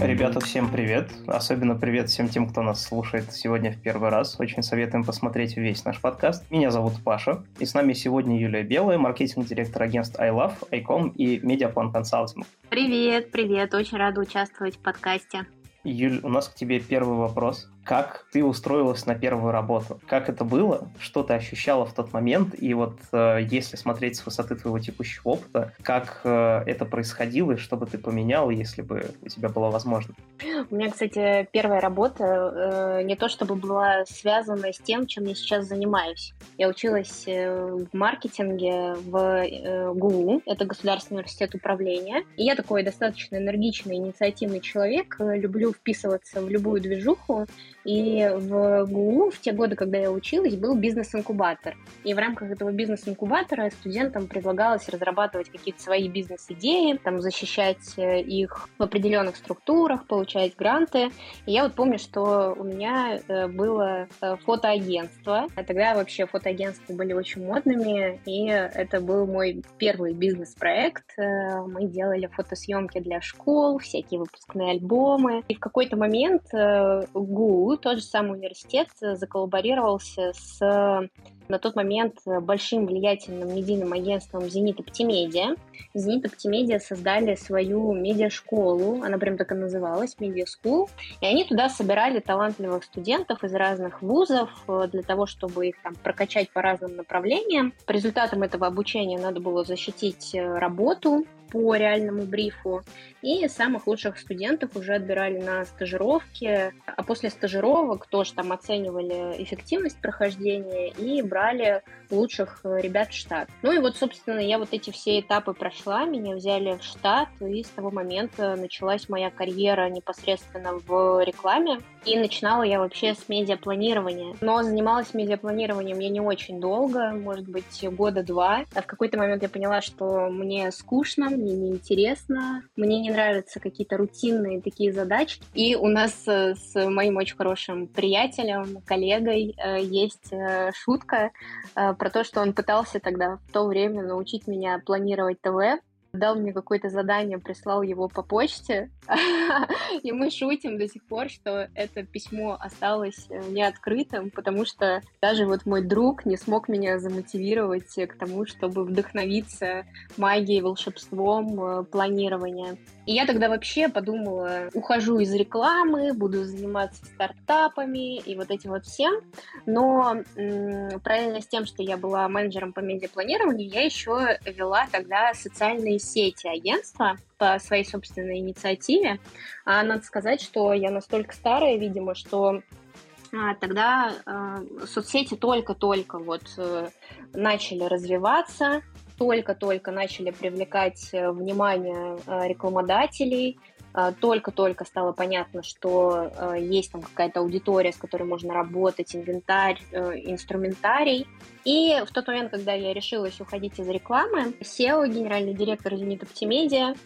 Ребята, всем привет. Особенно привет всем тем, кто нас слушает сегодня в первый раз. Очень советуем посмотреть весь наш подкаст. Меня зовут Паша, и с нами сегодня Юлия Белая, маркетинг-директор агентств iLove, iCom и Медиаплан Консалтинг. Привет, привет. Очень рада участвовать в подкасте. Юль, у нас к тебе первый вопрос как ты устроилась на первую работу, как это было, что ты ощущала в тот момент, и вот э, если смотреть с высоты твоего текущего опыта, как э, это происходило, и что бы ты поменял, если бы у тебя была возможность? У меня, кстати, первая работа э, не то чтобы была связана с тем, чем я сейчас занимаюсь. Я училась э, в маркетинге в э, ГУ, это Государственный университет управления, и я такой достаточно энергичный, инициативный человек, э, люблю вписываться в любую движуху, и в ГУ в те годы, когда я училась, был бизнес-инкубатор. И в рамках этого бизнес-инкубатора студентам предлагалось разрабатывать какие-то свои бизнес-идеи, там, защищать э, их в определенных структурах, получать гранты. И я вот помню, что у меня э, было э, фотоагентство. А тогда вообще фотоагентства были очень модными, и это был мой первый бизнес-проект. Мы делали фотосъемки для школ, всякие выпускные альбомы. И в какой-то момент ГУ тот же самый университет э, заколлаборировался с на тот момент большим влиятельным медийным агентством «Зенит Оптимедиа». «Зенит Оптимедиа» создали свою медиашколу, она прям так и называлась, «Медиа School», и они туда собирали талантливых студентов из разных вузов э, для того, чтобы их там прокачать по разным направлениям. По результатам этого обучения надо было защитить э, работу по реальному брифу. И самых лучших студентов уже отбирали на стажировки. А после стажировок тоже там оценивали эффективность прохождения и брали лучших ребят в штат. Ну и вот, собственно, я вот эти все этапы прошла, меня взяли в штат, и с того момента началась моя карьера непосредственно в рекламе. И начинала я вообще с медиапланирования. Но занималась медиапланированием я не очень долго, может быть, года два. А в какой-то момент я поняла, что мне скучно, мне неинтересно, мне не нравятся какие-то рутинные такие задачи. И у нас э, с моим очень хорошим приятелем, коллегой э, есть э, шутка про то, что он пытался тогда в то время научить меня планировать ТВ, дал мне какое-то задание, прислал его по почте, и мы шутим до сих пор, что это письмо осталось э, неоткрытым, потому что даже вот мой друг не смог меня замотивировать к тому, чтобы вдохновиться магией, волшебством, э, планирования. И я тогда вообще подумала, ухожу из рекламы, буду заниматься стартапами и вот этим вот всем, но параллельно с тем, что я была менеджером по медиапланированию, я еще вела тогда социальные сети агентства по своей собственной инициативе. А надо сказать, что я настолько старая, видимо, что а, тогда э, соцсети только-только вот э, начали развиваться, только-только начали привлекать э, внимание э, рекламодателей, только-только стало понятно, что есть там какая-то аудитория, с которой можно работать, инвентарь, инструментарий. И в тот момент, когда я решилась уходить из рекламы, SEO, генеральный директор Unit Optimedia,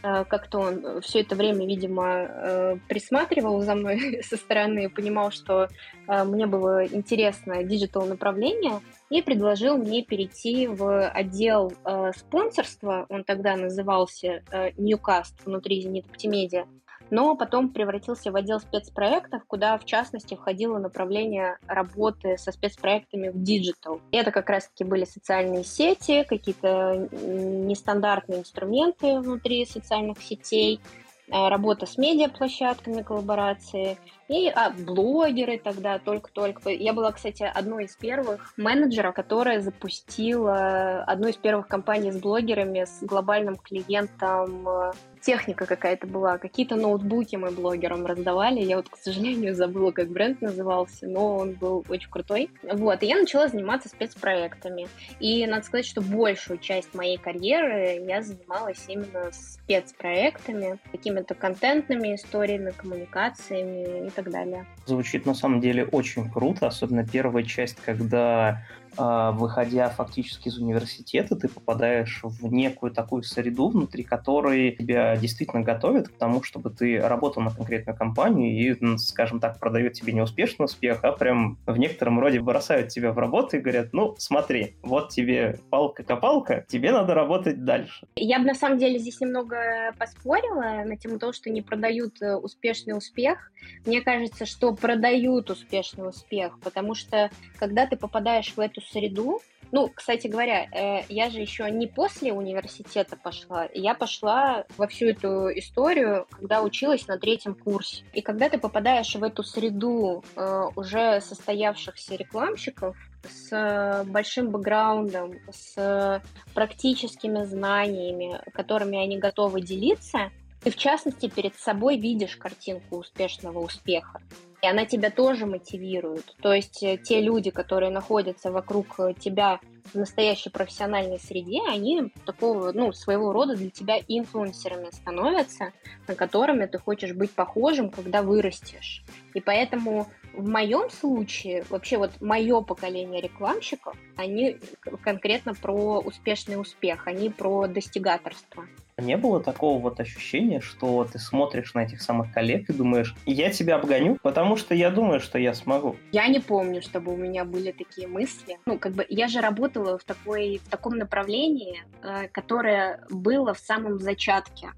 как-то он все это время, видимо, присматривал за мной со стороны, понимал, что мне было интересно digital направление, и предложил мне перейти в отдел э, спонсорства, он тогда назывался э, Newcast внутри Zenit Optimedia, но потом превратился в отдел спецпроектов, куда, в частности, входило направление работы со спецпроектами в digital. Это как раз-таки были социальные сети, какие-то нестандартные инструменты внутри социальных сетей, э, работа с медиаплощадками, коллаборации и а, блогеры тогда только-только. Я была, кстати, одной из первых менеджеров, которая запустила одну из первых компаний с блогерами, с глобальным клиентом э, техника какая-то была, какие-то ноутбуки мы блогерам раздавали. Я вот, к сожалению, забыла, как бренд назывался, но он был очень крутой. Вот, и я начала заниматься спецпроектами. И надо сказать, что большую часть моей карьеры я занималась именно спецпроектами, какими-то контентными историями, коммуникациями и так далее. Звучит на самом деле очень круто, особенно первая часть, когда выходя фактически из университета, ты попадаешь в некую такую среду, внутри которой тебя действительно готовят к тому, чтобы ты работал на конкретную компанию и, скажем так, продают тебе не успешный успех, а прям в некотором роде бросают тебя в работу и говорят, ну, смотри, вот тебе палка-копалка, тебе надо работать дальше. Я бы на самом деле здесь немного поспорила на тему того, что не продают э, успешный успех. Мне кажется, что продают успешный успех, потому что когда ты попадаешь в эту среду. Ну, кстати говоря, э, я же еще не после университета пошла, я пошла во всю эту историю, когда училась на третьем курсе. И когда ты попадаешь в эту среду э, уже состоявшихся рекламщиков, с большим бэкграундом, с практическими знаниями, которыми они готовы делиться, ты, в частности, перед собой видишь картинку успешного успеха и она тебя тоже мотивирует. То есть э, те люди, которые находятся вокруг э, тебя в настоящей профессиональной среде, они такого, ну, своего рода для тебя инфлюенсерами становятся, на которыми ты хочешь быть похожим, когда вырастешь. И поэтому в моем случае, вообще вот мое поколение рекламщиков, они конкретно про успешный успех, они про достигаторство. Не было такого вот ощущения, что ты смотришь на этих самых коллег и думаешь, я тебя обгоню, потому что я думаю, что я смогу. Я не помню, чтобы у меня были такие мысли. Ну, как бы я же работала в, такой, в таком направлении, э, которое было в самом зачатке.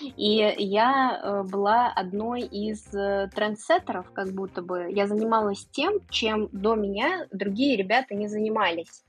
И я э, была одной из э, трендсеттеров, как будто бы. Я занималась тем, чем до меня другие ребята не занимались.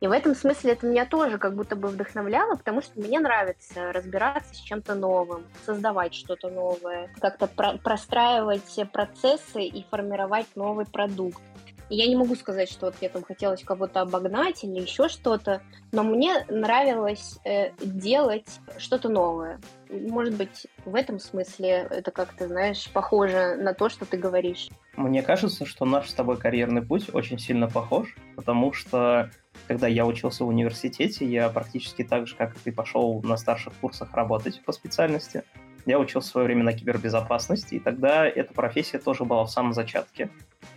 И в этом смысле это меня тоже как будто бы вдохновляло, потому что мне нравится разбираться с чем-то новым, создавать что-то новое, как-то про- простраивать процессы и формировать новый продукт. Я не могу сказать, что вот мне там хотелось кого-то обогнать или еще что-то, но мне нравилось э, делать что-то новое. Может быть, в этом смысле это как-то, знаешь, похоже на то, что ты говоришь. Мне кажется, что наш с тобой карьерный путь очень сильно похож, потому что когда я учился в университете, я практически так же, как и ты, пошел на старших курсах работать по специальности. Я учился в свое время на кибербезопасности, и тогда эта профессия тоже была в самом зачатке.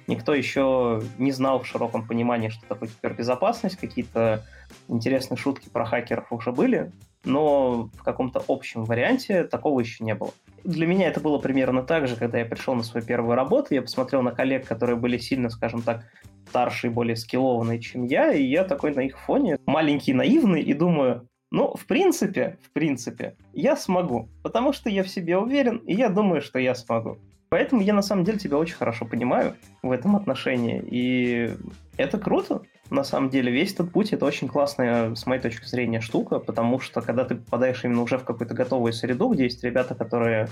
Никто еще не знал в широком понимании, что такое кибербезопасность, какие-то интересные шутки про хакеров уже были, но в каком-то общем варианте такого еще не было. Для меня это было примерно так же, когда я пришел на свою первую работу, я посмотрел на коллег, которые были сильно, скажем так, старше и более скиллованные, чем я, и я такой на их фоне маленький, наивный, и думаю, ну, в принципе, в принципе, я смогу, потому что я в себе уверен, и я думаю, что я смогу. Поэтому я на самом деле тебя очень хорошо понимаю в этом отношении, и это круто. На самом деле весь этот путь это очень классная, с моей точки зрения, штука, потому что когда ты попадаешь именно уже в какую-то готовую среду, где есть ребята, которые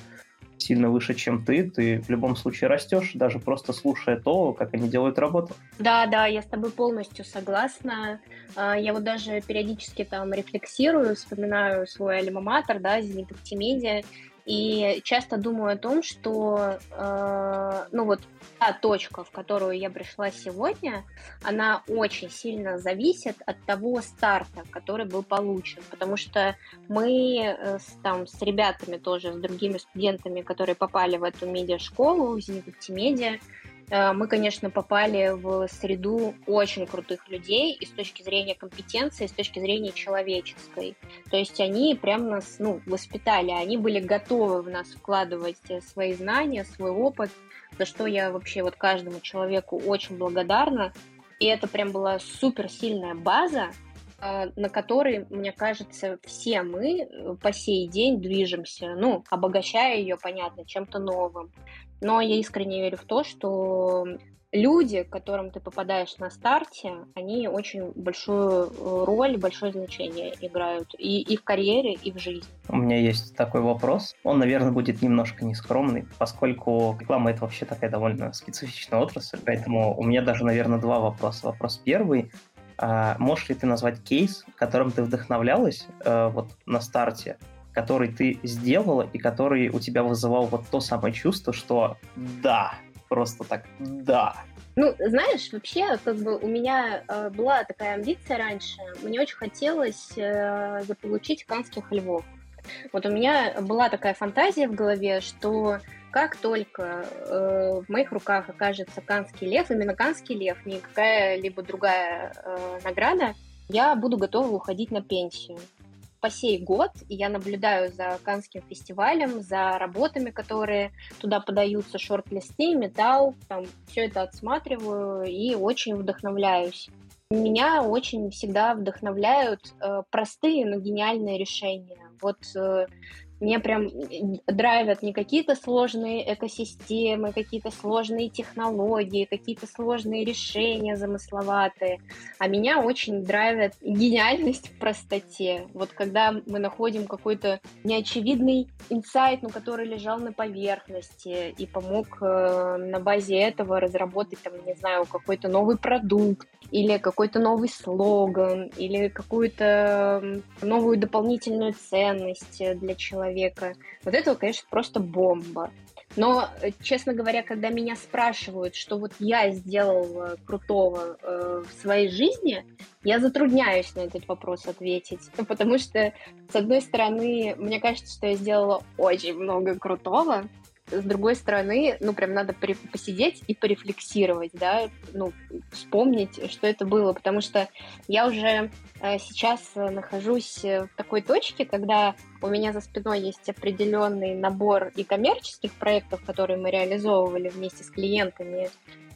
сильно выше, чем ты, ты в любом случае растешь, даже просто слушая то, как они делают работу. Да, да, я с тобой полностью согласна. А, я вот даже периодически там рефлексирую, вспоминаю свой альма-матер, да, Зенит Оптимедиа, и часто думаю о том, что, э, ну вот, та точка, в которую я пришла сегодня, она очень сильно зависит от того старта, который был получен. Потому что мы э, с, там, с ребятами тоже, с другими студентами, которые попали в эту медиашколу, в Зенит Медиа, мы, конечно, попали в среду очень крутых людей и с точки зрения компетенции, и с точки зрения человеческой. То есть они прям нас ну, воспитали, они были готовы в нас вкладывать э, свои знания, свой опыт, за что я вообще вот каждому человеку очень благодарна. И это прям была супер сильная база, э, на которой, мне кажется, все мы по сей день движемся, ну, обогащая ее, понятно, чем-то новым. Но я искренне верю в то, что люди, к которым ты попадаешь на старте, они очень большую э, роль, большое значение играют и, и в карьере, и в жизни. У меня есть такой вопрос. Он, наверное, будет немножко нескромный, поскольку реклама — это вообще такая довольно специфичная отрасль, поэтому у меня даже, наверное, два вопроса. Вопрос первый. А можешь ли ты назвать кейс, которым ты вдохновлялась э, вот на старте, который ты сделала и который у тебя вызывал вот то самое чувство, что да, просто так, да. Ну, знаешь, вообще, как бы у меня э, была такая амбиция раньше. Мне очень хотелось э, заполучить канских львов. Вот у меня была такая фантазия в голове, что как только э, в моих руках окажется Канский лев, именно Канский лев, не какая-либо другая э, награда, я буду готова уходить на пенсию. По сей год я наблюдаю за Канским фестивалем, за работами, которые туда подаются, шорт-листы, металл, там, все это отсматриваю и очень вдохновляюсь. Меня очень всегда вдохновляют э, простые, но гениальные решения. Вот э, мне прям драйвят не какие-то сложные экосистемы, какие-то сложные технологии, какие-то сложные решения замысловатые, а меня очень драйвит гениальность в простоте. Вот когда мы находим какой-то неочевидный инсайт, но который лежал на поверхности и помог э, на базе этого разработать, там, не знаю, какой-то новый продукт, или какой-то новый слоган, или какую-то новую дополнительную ценность для человека. Вот это, конечно, просто бомба. Но, э, честно говоря, когда меня спрашивают, что вот я сделал э, крутого э, в своей жизни, я затрудняюсь на этот вопрос ответить. Потому что, с одной стороны, мне кажется, что я сделала очень много крутого, с другой стороны, ну, прям надо посидеть и порефлексировать, да, ну, вспомнить, что это было, потому что я уже э, сейчас нахожусь в такой точке, когда у меня за спиной есть определенный набор и коммерческих проектов, которые мы реализовывали вместе с клиентами,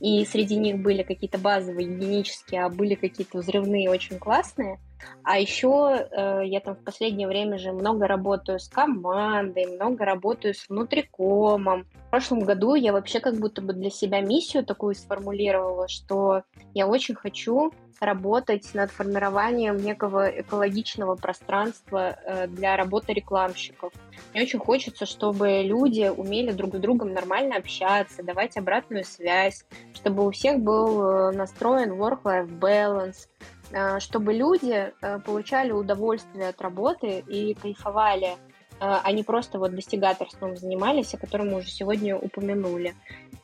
и среди них были какие-то базовые, гигиенические, а были какие-то взрывные, очень классные – а еще э, я там в последнее время же много работаю с командой, много работаю с внутрикомом. Прошлом году я вообще как будто бы для себя миссию такую сформулировала, что я очень хочу работать над формированием некого экологичного пространства э, для работы рекламщиков. Мне очень хочется, чтобы люди умели друг с другом нормально общаться, давать обратную связь, чтобы у всех был э, настроен work-life balance, Э, чтобы люди получали удовольствие от работы и кайфовали, а не просто вот достигаторством занимались, о котором мы уже сегодня упомянули.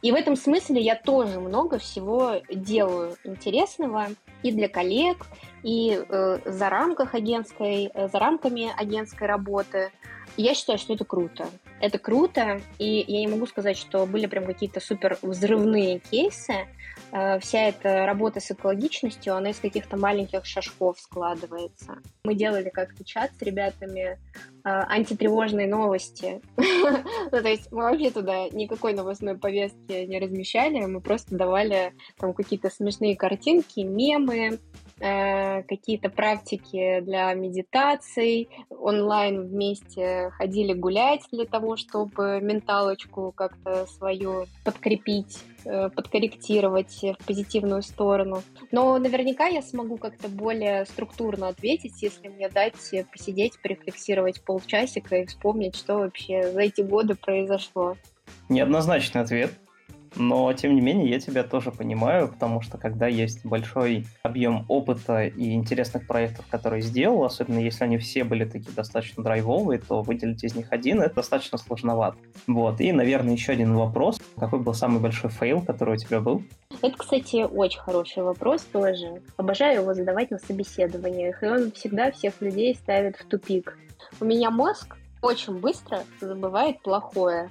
И в этом смысле я тоже много всего делаю интересного и для коллег, и э, за рамках агентской, э, за рамками агентской работы. Я считаю, что это круто. Это круто, и я не могу сказать, что были прям какие-то супер взрывные кейсы, вся эта работа с экологичностью, она из каких-то маленьких шажков складывается. Мы делали как-то чат с ребятами э, антитревожные новости. ну, то есть мы вообще туда никакой новостной повестки не размещали, мы просто давали там какие-то смешные картинки, мемы, Э, какие-то практики для медитаций, онлайн вместе ходили гулять для того, чтобы менталочку как-то свою подкрепить, э, подкорректировать в позитивную сторону. Но наверняка я смогу как-то более структурно ответить, если мне дать посидеть, порефлексировать полчасика и вспомнить, что вообще за эти годы произошло. Неоднозначный ответ. Но, тем не менее, я тебя тоже понимаю, потому что когда есть большой объем опыта и интересных проектов, которые сделал, особенно если они все были такие достаточно драйвовые, то выделить из них один — это достаточно сложновато. Вот. И, наверное, еще один вопрос. Какой был самый большой фейл, который у тебя был? Это, кстати, очень хороший вопрос тоже. Обожаю его задавать на собеседованиях, и он всегда всех людей ставит в тупик. У меня мозг очень быстро забывает плохое.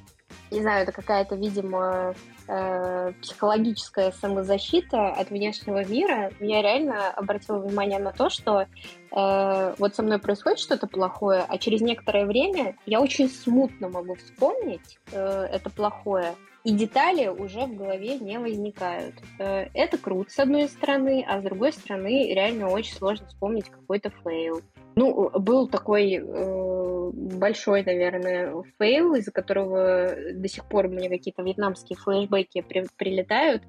Не знаю, это какая-то, видимо, э, психологическая самозащита от внешнего мира, я реально обратила внимание на то, что э, вот со мной происходит что-то плохое, а через некоторое время я очень смутно могу вспомнить э, это плохое, и детали уже в голове не возникают. Э, это круто, с одной стороны, а с другой стороны, реально очень сложно вспомнить какой-то фейл. Ну, был такой э, большой, наверное, фейл, из-за которого до сих пор мне какие-то вьетнамские флешбеки при, прилетают.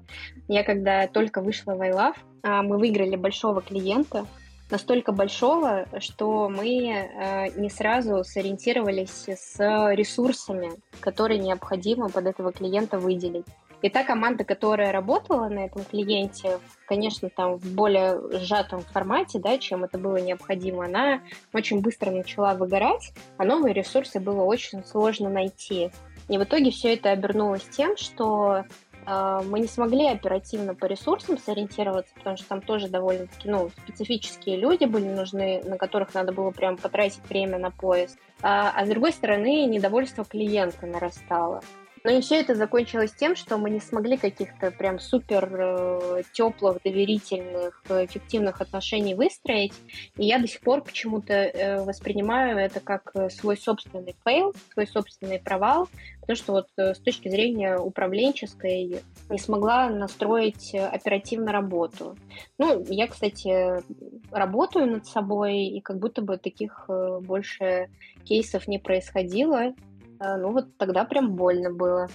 Я когда только вышла в iLove, э, мы выиграли большого клиента, настолько большого, что мы э, не сразу сориентировались с ресурсами, которые необходимо под этого клиента выделить. И та команда, которая работала на этом клиенте, конечно, там в более сжатом формате, да, чем это было необходимо, она очень быстро начала выгорать, а новые ресурсы было очень сложно найти. И в итоге все это обернулось тем, что э, мы не смогли оперативно по ресурсам сориентироваться, потому что там тоже довольно-таки ну, специфические люди были нужны, на которых надо было прям потратить время на поиск. А, а с другой стороны, недовольство клиента нарастало. Ну и все это закончилось тем, что мы не смогли каких-то прям супер э, теплых, доверительных, эффективных отношений выстроить. И я до сих пор почему-то э, воспринимаю это как э, свой собственный фейл, свой собственный провал, потому что вот э, с точки зрения управленческой не смогла настроить оперативно работу. Ну, я, кстати, работаю над собой, и как будто бы таких э, больше кейсов не происходило. А, ну вот тогда прям больно было.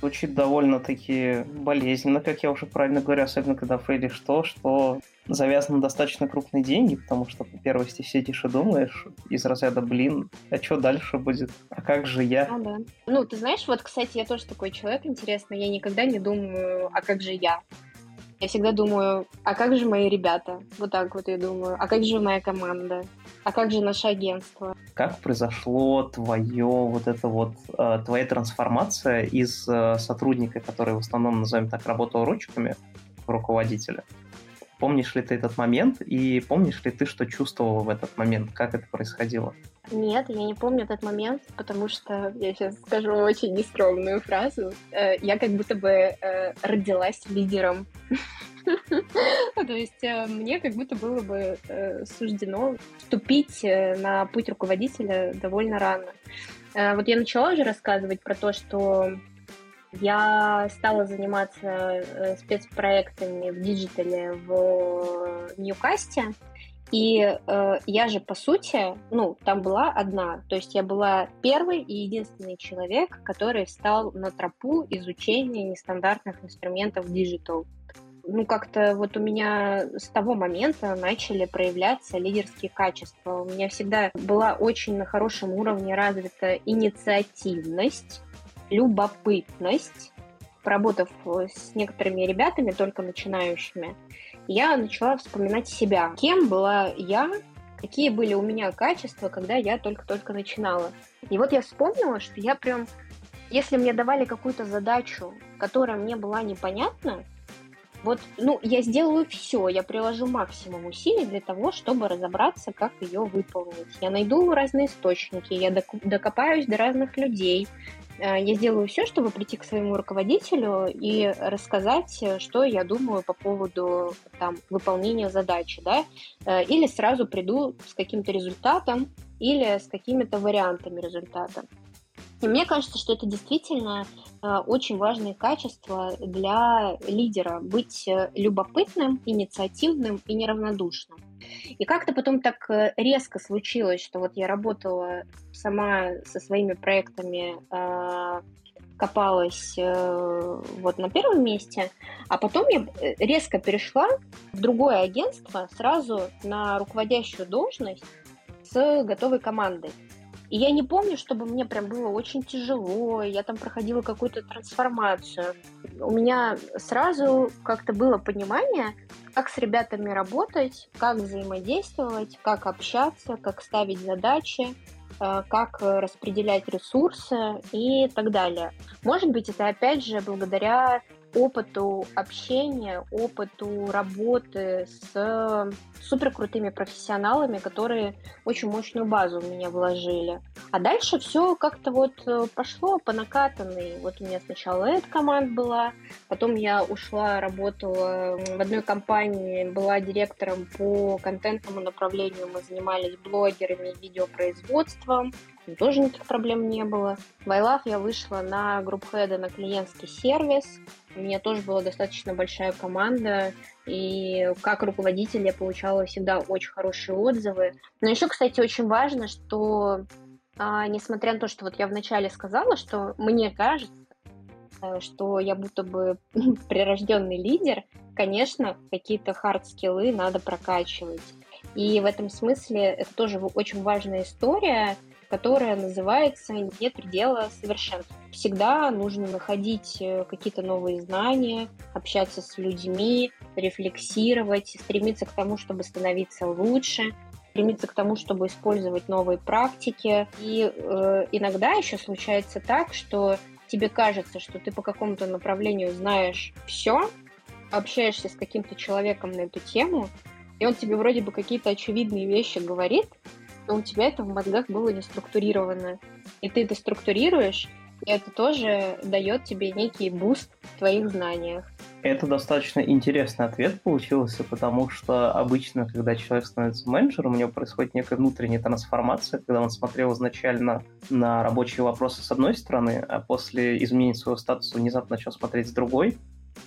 Звучит довольно-таки болезненно, как я уже правильно говорю, особенно когда фейлишь то, что завязано на достаточно крупные деньги, потому что по первости сидишь и думаешь из разряда, блин, а что дальше будет? А как же я? Ну, да. ну, ты знаешь, вот, кстати, я тоже такой человек интересный, я никогда не думаю, а как же я? Я всегда думаю, а как же мои ребята? Вот так вот я думаю. А как же моя команда? А как же наше агентство? Как произошло твое вот это вот, э, твоя трансформация из э, сотрудника, который в основном, назовем так, работал ручками, руководителя? Помнишь ли ты этот момент и помнишь ли ты, что чувствовал в этот момент? Как это происходило? Нет, я не помню этот момент, потому что я сейчас скажу очень нескромную фразу. Э, я как будто бы родилась лидером. То есть э, мне как будто было бы суждено вступить на путь руководителя довольно рано. Вот я начала уже рассказывать про то, что я стала заниматься спецпроектами в digital е в Newcast е. И э, я же, по сути, ну, там была одна. То есть я была первый и единственный человек, который встал на тропу изучения нестандартных инструментов Digital. Ну, как-то вот у меня с того момента начали проявляться лидерские качества. У меня всегда была очень на хорошем уровне развита инициативность, любопытность, поработав с некоторыми ребятами, только начинающими, я начала вспоминать себя. Кем была я, какие были у меня качества, когда я только-только начинала. И вот я вспомнила, что я прям, если мне давали какую-то задачу, которая мне была непонятна, вот, ну, я сделаю все, я приложу максимум усилий для того, чтобы разобраться, как ее выполнить. Я найду разные источники, я докопаюсь до разных людей, Э, я сделаю все, чтобы прийти к своему руководителю и рассказать, э, что я думаю по поводу там, выполнения задачи, да, э, или сразу приду с каким-то результатом, или с какими-то вариантами результата. И мне кажется, что это действительно э, очень важные качества для лидера быть любопытным, инициативным и неравнодушным. И как-то потом так э, резко случилось, что вот я работала сама со своими проектами, э, копалась э, вот на первом месте, а потом я резко перешла в другое агентство сразу на руководящую должность с готовой командой. И я не помню, чтобы мне прям было очень тяжело, я там проходила какую-то трансформацию. У меня сразу как-то было понимание, как с ребятами работать, как взаимодействовать, как общаться, как ставить задачи, э, как распределять ресурсы и так далее. Может быть, это опять же благодаря опыту общения, опыту работы с супер крутыми профессионалами, которые очень мощную базу в меня вложили. А дальше все как-то вот э, пошло по накатанной. Вот у меня сначала эта команда была, потом я ушла, работала в одной компании, была директором по контентному направлению, мы занимались блогерами, видеопроизводством, тоже никаких проблем не было. В iLove я вышла на group head а на клиентский сервис, у меня тоже была достаточно большая команда, и как руководитель я получала всегда очень хорошие отзывы. Но еще, кстати, очень важно, что а, несмотря на то, что вот я вначале сказала, что мне кажется, э, что я будто бы прирожденный лидер, конечно, какие-то хард-скиллы надо прокачивать. И в этом смысле это тоже очень важная история, которая называется «Нет предела совершенству». Всегда нужно находить э, какие-то новые знания, общаться с людьми, рефлексировать, стремиться к тому, чтобы становиться лучше, стремиться к тому, чтобы использовать новые практики. И э, иногда еще случается так, что тебе кажется, что ты по какому-то направлению знаешь все, общаешься с каким-то человеком на эту тему, и он тебе вроде бы какие-то очевидные вещи говорит, но у тебя это в мозгах было не структурировано. И ты это структурируешь, И это тоже дает тебе некий буст в твоих знаниях. Это достаточно интересный ответ получился, потому что обычно, когда человек становится менеджером, у него происходит некая внутренняя трансформация, когда он смотрел изначально на рабочие вопросы с одной стороны, а после изменения своего статуса внезапно начал смотреть с другой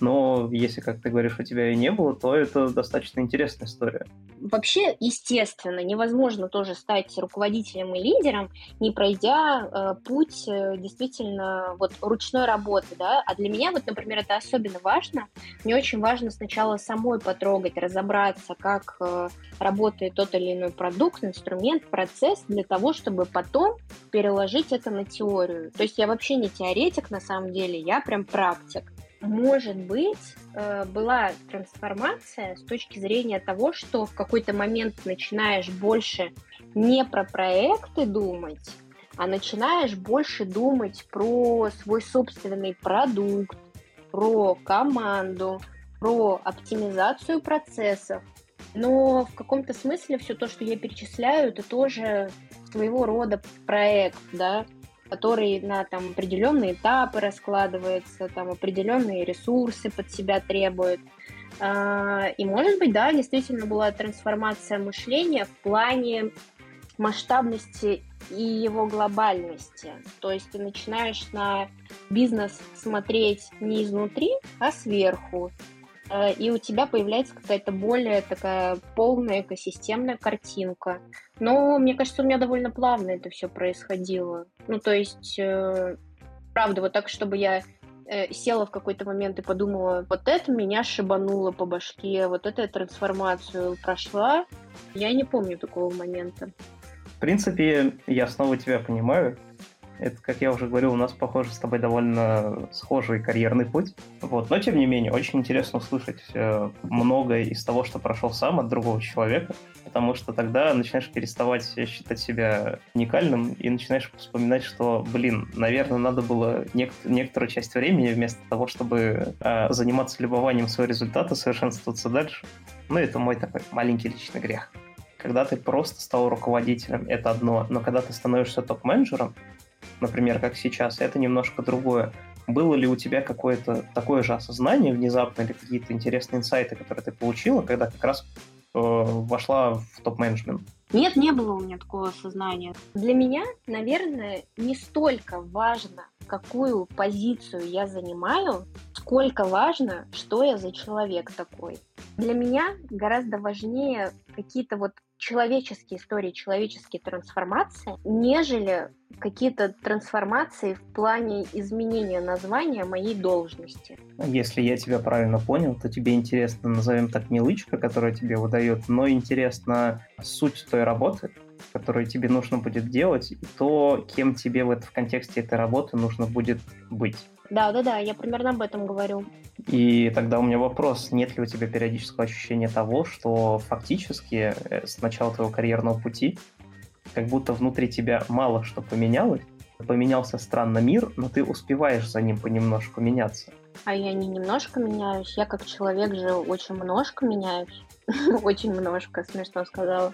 но если, как ты говоришь, у тебя и не было, то это достаточно интересная история. Вообще, естественно, невозможно тоже стать руководителем и лидером, не пройдя э, путь э, действительно вот ручной работы, да. А для меня вот, например, это особенно важно. Мне очень важно сначала самой потрогать, разобраться, как э, работает тот или иной продукт, инструмент, процесс, для того, чтобы потом переложить это на теорию. То есть я вообще не теоретик на самом деле, я прям практик может быть, э, была трансформация с точки зрения того, что в какой-то момент начинаешь больше не про проекты думать, а начинаешь больше думать про свой собственный продукт, про команду, про оптимизацию процессов. Но в каком-то смысле все то, что я перечисляю, это тоже своего рода проект, да, который на там определенные этапы раскладывается, там определенные ресурсы под себя требует. А, и, может быть, да, действительно была трансформация мышления в плане масштабности и его глобальности. То есть ты начинаешь на бизнес смотреть не изнутри, а сверху. Э, и у тебя появляется какая-то более такая полная экосистемная картинка. Но мне кажется, у меня довольно плавно это все происходило. Ну, то есть, э, правда, вот так, чтобы я э, села в какой-то момент и подумала, вот это меня шибануло по башке, вот эта трансформацию прошла, я не помню такого момента. В принципе, я снова тебя понимаю. Это, как я уже говорил, у нас, похоже, с тобой довольно схожий карьерный путь. Вот. Но, тем не менее, очень интересно услышать э, многое из того, что прошел сам от другого человека, потому что тогда начинаешь переставать считать себя уникальным и начинаешь вспоминать, что, блин, наверное, надо было нек- некоторую часть времени вместо того, чтобы э, заниматься любованием своего результата, совершенствоваться дальше. Ну, это мой такой маленький личный грех. Когда ты просто стал руководителем, это одно, но когда ты становишься топ-менеджером, например, как сейчас, это немножко другое. Было ли у тебя какое-то такое же осознание внезапно или какие-то интересные инсайты, которые ты получила, когда как раз э, вошла в топ-менеджмент? Нет, не было у меня такого осознания. Для меня, наверное, не столько важно, какую позицию я занимаю, сколько важно, что я за человек такой. Для меня гораздо важнее какие-то вот человеческие истории, человеческие трансформации, нежели какие-то трансформации в плане изменения названия моей должности. Если я тебя правильно понял, то тебе интересно, назовем так, не лычка, которая тебе выдает, но интересна суть той работы, которую тебе нужно будет делать, и то, кем тебе в, это, в контексте этой работы нужно будет быть. Да, да, да, я примерно об этом говорю. И тогда у меня вопрос, нет ли у тебя периодического ощущения того, что фактически э, с начала твоего карьерного пути как будто внутри тебя мало что поменялось, поменялся странно мир, но ты успеваешь за ним понемножку меняться. А я не немножко меняюсь, я как человек же очень немножко меняюсь. Очень немножко, смешно сказала.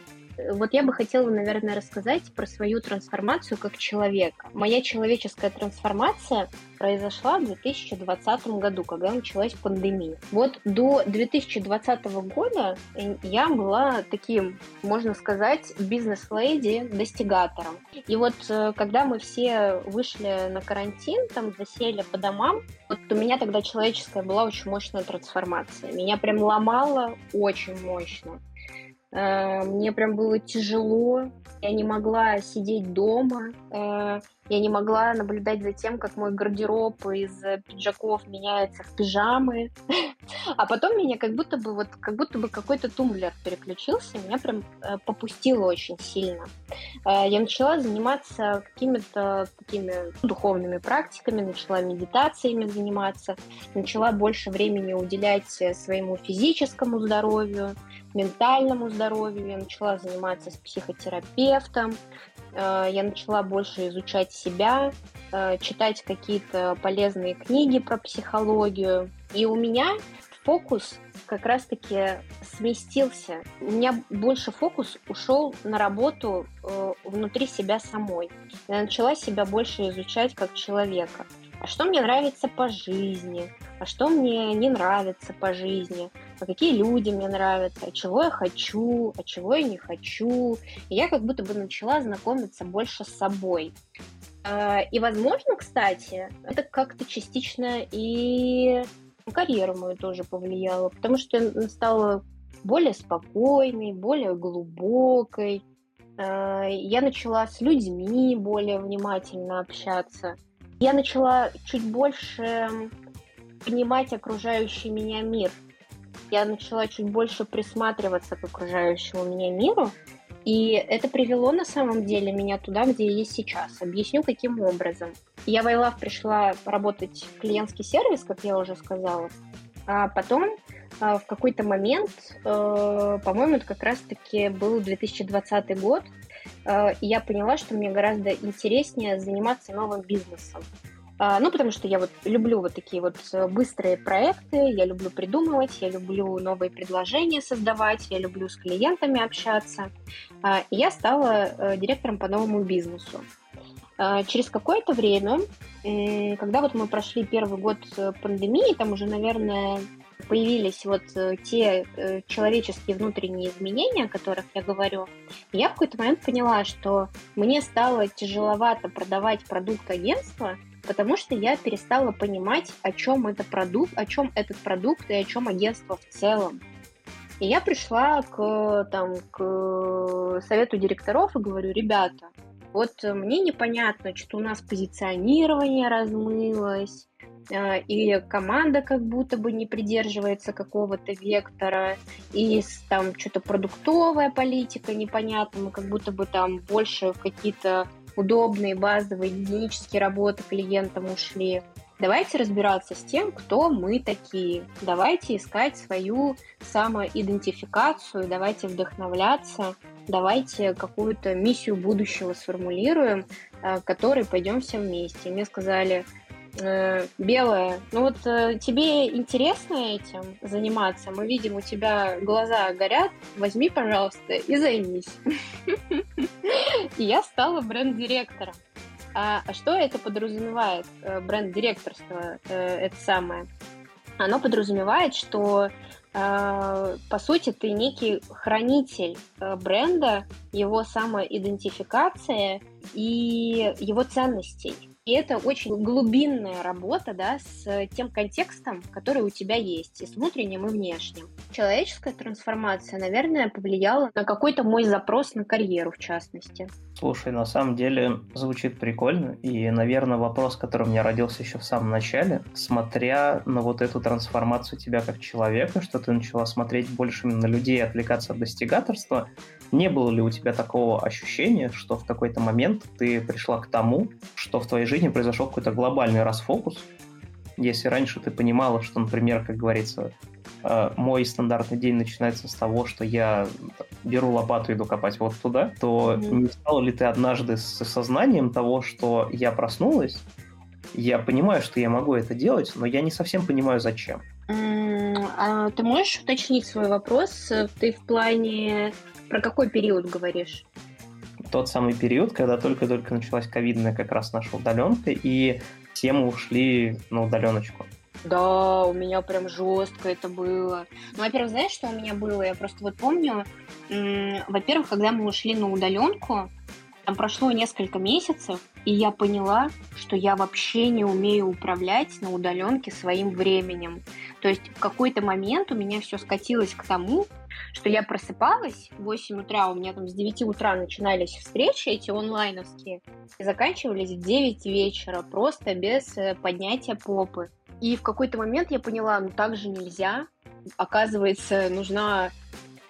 Вот я бы хотела, наверное, рассказать про свою трансформацию как человека. Моя человеческая трансформация произошла в 2020 году, когда началась пандемия. Вот до 2020 года я была таким, можно сказать, бизнес-леди, достигатором. И вот э, когда мы все вышли на карантин, там засели по домам, вот у меня тогда человеческая была очень мощная трансформация. Меня прям ломало очень мощно. Э, мне прям было тяжело, я не могла сидеть дома, э, я не могла наблюдать за тем, как мой гардероб из пиджаков меняется в пижамы. А потом меня как будто бы вот как будто бы какой-то тумблер переключился, меня прям э, попустило очень сильно. Я начала заниматься какими-то такими духовными практиками, начала медитациями заниматься, начала больше времени уделять своему физическому здоровью, ментальному здоровью, я начала заниматься с психотерапевтом, э, я начала больше изучать себя, э, читать какие-то полезные книги про психологию. И у меня фокус как раз-таки сместился. У меня больше фокус ушел на работу э, внутри себя самой. Я начала себя больше изучать как человека. А что мне нравится по жизни? А что мне не нравится по жизни? А какие люди мне нравятся? А чего я хочу? А чего я не хочу? И я как будто бы начала знакомиться больше с собой. А, и, возможно, кстати, это как-то частично и карьеру мою тоже повлияло, потому что я стала более спокойной, более глубокой. А, я начала с людьми более внимательно общаться. Я начала чуть больше понимать окружающий меня мир. Я начала чуть больше присматриваться к окружающему меня миру, и это привело на самом деле меня туда, где я есть сейчас. Объясню, каким образом. Я в iLove пришла работать в клиентский сервис, как я уже сказала, а потом а, в какой-то момент, э, по-моему, это как раз-таки был 2020 год, и я поняла, что мне гораздо интереснее заниматься новым бизнесом. А, ну, потому что я вот люблю вот такие вот э, быстрые проекты, я люблю придумывать, я люблю новые предложения создавать, я люблю с клиентами общаться. И я стала э, директором по новому бизнесу. Через какое-то время, когда вот мы прошли первый год э, пандемии, там уже, наверное, появились вот те человеческие внутренние изменения, о которых я говорю, я в какой-то момент поняла, что мне стало тяжеловато продавать продукт агентства, потому что я перестала понимать, о чем это продукт, о чем этот продукт и о чем агентство в целом. И я пришла к, там, к совету директоров и говорю, ребята, вот мне непонятно, что у нас позиционирование размылось, э, и команда как будто бы не придерживается какого-то вектора, и там что-то продуктовая политика непонятна, мы как будто бы там больше в какие-то удобные, базовые, гигиенические работы клиентам ушли. Давайте разбираться с тем, кто мы такие. Давайте искать свою самоидентификацию, давайте вдохновляться, давайте какую-то миссию будущего сформулируем, э, которой пойдем все вместе. мне сказали, э, белая, ну вот э, тебе интересно этим заниматься? Мы видим, у тебя глаза горят, возьми, пожалуйста, и займись. И я стала бренд-директором. А, а что это подразумевает, э, бренд-директорство, это самое? Оно подразумевает, что по сути, ты некий хранитель бренда, его самоидентификация и его ценностей. И это очень глубинная работа да, с тем контекстом, который у тебя есть, и с внутренним, и внешним. Человеческая трансформация, наверное, повлияла на какой-то мой запрос на карьеру, в частности. Слушай, на самом деле звучит прикольно, и, наверное, вопрос, который у меня родился еще в самом начале, смотря на вот эту трансформацию тебя как человека, что ты начала смотреть больше на людей отвлекаться от достигаторства, не было ли у тебя такого ощущения, что в какой-то момент ты пришла к тому, что в твоей жизни произошел какой-то глобальный расфокус? Если раньше ты понимала, что, например, как говорится, э, мой стандартный день начинается с того, что я беру лопату и иду копать вот туда, то mm-hmm. не стала ли ты однажды с сознанием того, что я проснулась, я понимаю, что я могу это делать, но я не совсем понимаю, зачем. Mm, а ты можешь уточнить свой вопрос? Ты в плане про какой период говоришь? Тот самый период, когда только-только началась ковидная как раз наша удаленка, и все мы ушли на удаленочку. Да, у меня прям жестко это было. Ну, во-первых, знаешь, что у меня было? Я просто вот помню, во-первых, когда мы ушли на удаленку, там прошло несколько месяцев, и я поняла, что я вообще не умею управлять на удаленке своим временем. То есть в какой-то момент у меня все скатилось к тому, что я просыпалась в 8 утра, у меня там с 9 утра начинались встречи эти онлайновские, и заканчивались в 9 вечера, просто без э, поднятия попы. И в какой-то момент я поняла, ну так же нельзя. Оказывается, нужна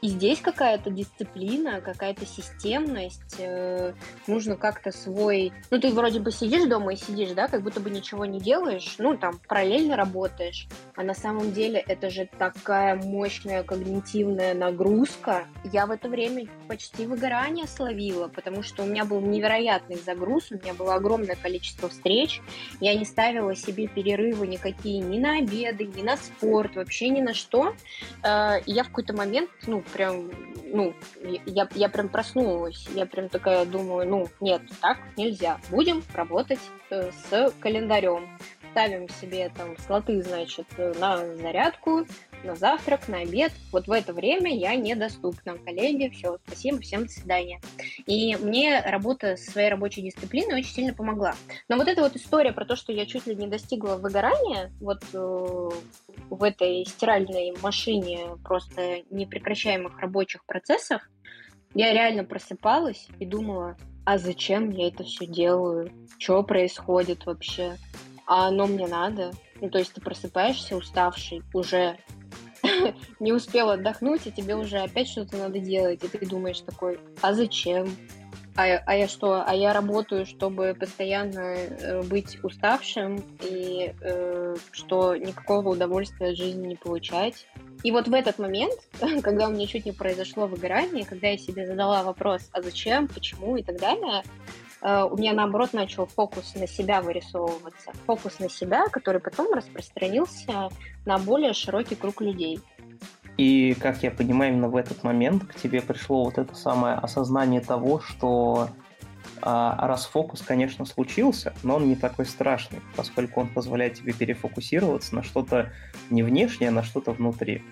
И здесь какая-то дисциплина, какая-то системность. Э, нужно как-то свой... Ну, ты вроде бы сидишь дома и сидишь, да, как будто бы ничего не делаешь, ну, там, параллельно работаешь. А на самом деле это же такая мощная когнитивная нагрузка. Я в это время почти выгорание словила, потому что у меня был невероятный загруз, у меня было огромное количество встреч. Я не ставила себе перерывы никакие ни на обеды, ни на спорт, вообще ни на что. Э, я в какой-то момент, ну, прям, ну, я, я прям проснулась, я прям такая думаю, ну, нет, так нельзя, будем работать э, с календарем. Ставим себе там слоты, значит, на зарядку, на завтрак, на обед. Вот в это время я недоступна. Коллеги, все, спасибо, всем до свидания. И мне работа с своей рабочей дисциплиной очень сильно помогла. Но вот эта вот история про то, что я чуть ли не достигла выгорания, вот э, в этой стиральной машине просто непрекращаемых рабочих процессов, я реально просыпалась и думала, а зачем я это все делаю? Что происходит вообще? А оно мне надо? Ну, то есть ты просыпаешься уставший, уже не успел отдохнуть, и тебе уже опять что-то надо делать, и ты думаешь такой, а зачем? А, а я что? А я работаю, чтобы постоянно э, быть уставшим и э, что никакого удовольствия от жизни не получать. И вот в этот момент, когда у меня чуть не произошло выгорание, когда я себе задала вопрос, а зачем, почему и так далее, у меня наоборот начал фокус на себя вырисовываться. Фокус на себя, который потом распространился на более широкий круг людей. И, как я понимаю, именно в этот момент к тебе пришло вот это самое осознание того, что а, раз фокус, конечно, случился, но он не такой страшный, поскольку он позволяет тебе перефокусироваться на что-то не внешнее, а на что-то внутри.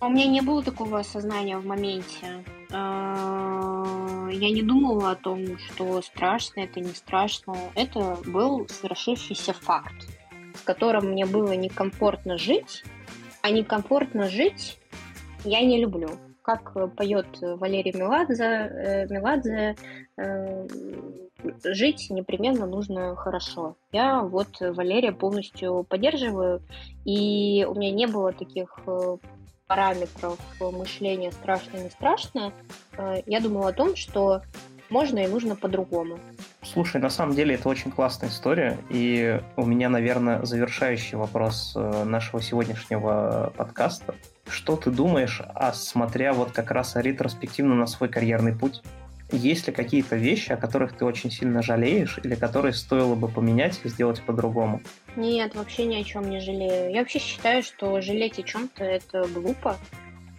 У меня не было такого осознания в моменте. А, я не думала о том, что страшно это не страшно. Это был совершившийся факт, с которым мне было некомфортно жить, а некомфортно жить я не люблю. Как поет Валерий Меладзе, э, Меладзе э, жить непременно нужно хорошо. Я вот Валерия полностью поддерживаю, и у меня не было таких э, параметров мышления страшно-не страшно. Я думала о том, что можно и нужно по-другому. Слушай, на самом деле это очень классная история, и у меня, наверное, завершающий вопрос э, нашего сегодняшнего подкаста. Что ты думаешь, а смотря вот как раз ретроспективно на свой карьерный путь? Есть ли какие-то вещи, о которых ты очень сильно жалеешь, или которые стоило бы поменять и сделать по-другому? Нет, вообще ни о чем не жалею. Я вообще считаю, что жалеть о чем-то это глупо.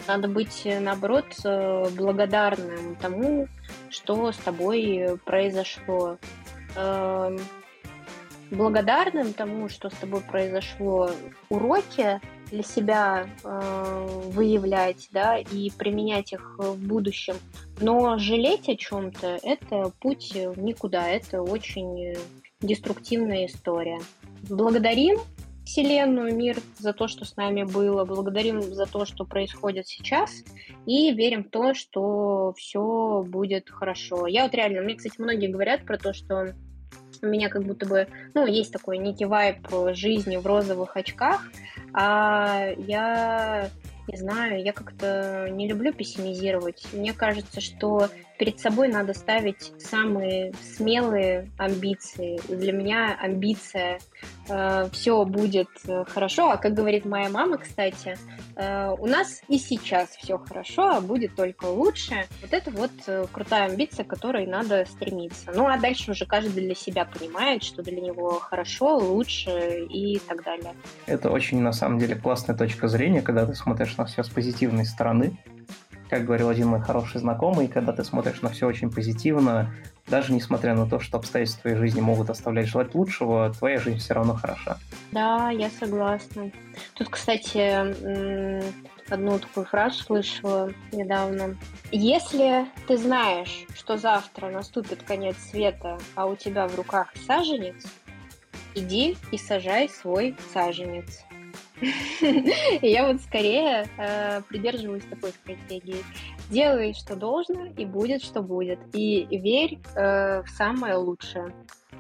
Надо быть, э, наоборот, э, благодарным тому, что с тобой произошло. Эм, благодарным тому, что с тобой произошло, уроки для себя э, выявлять, да, и применять их в будущем. Но жалеть о чем-то это путь никуда, это очень деструктивная история. Благодарим Вселенную, мир за то, что с нами было, благодарим за то, что происходит сейчас, и верим в то, что все будет хорошо. Я вот реально, мне, кстати, многие говорят про то, что у меня как будто бы, ну, есть такой некий вайп жизни в розовых очках, а я не знаю, я как-то не люблю пессимизировать. Мне кажется, что перед собой надо ставить самые смелые амбиции. Для меня амбиция э, все будет э, хорошо. А как говорит моя мама, кстати, э, у нас и сейчас все хорошо, а будет только лучше. Вот это вот э, крутая амбиция, к которой надо стремиться. Ну а дальше уже каждый для себя понимает, что для него хорошо, лучше и так далее. Это очень на самом деле классная точка зрения, когда ты смотришь на все с позитивной стороны как говорил один мой хороший знакомый, когда ты смотришь на все очень позитивно, даже несмотря на то, что обстоятельства твоей жизни могут оставлять желать лучшего, твоя жизнь все равно хороша. Да, я согласна. Тут, кстати, одну такую фразу слышала недавно. Если ты знаешь, что завтра наступит конец света, а у тебя в руках саженец, иди и сажай свой саженец. Я вот скорее э, придерживаюсь такой стратегии. Делай, что должно, и будет, что будет. И верь э, в самое лучшее.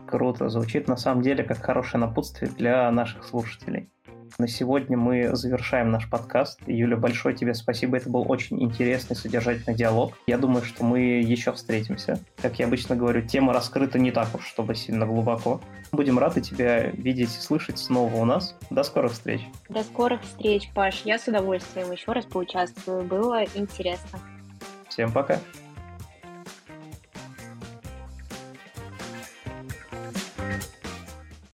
Круто. Звучит на самом деле как хорошее напутствие для наших слушателей. На сегодня мы завершаем наш подкаст. Юля, большое тебе спасибо. Это был очень интересный, содержательный диалог. Я думаю, что мы еще встретимся. Как я обычно говорю, тема раскрыта не так уж, чтобы сильно глубоко. Будем рады тебя видеть и слышать снова у нас. До скорых встреч. До скорых встреч, Паш. Я с удовольствием еще раз поучаствую. Было интересно. Всем пока.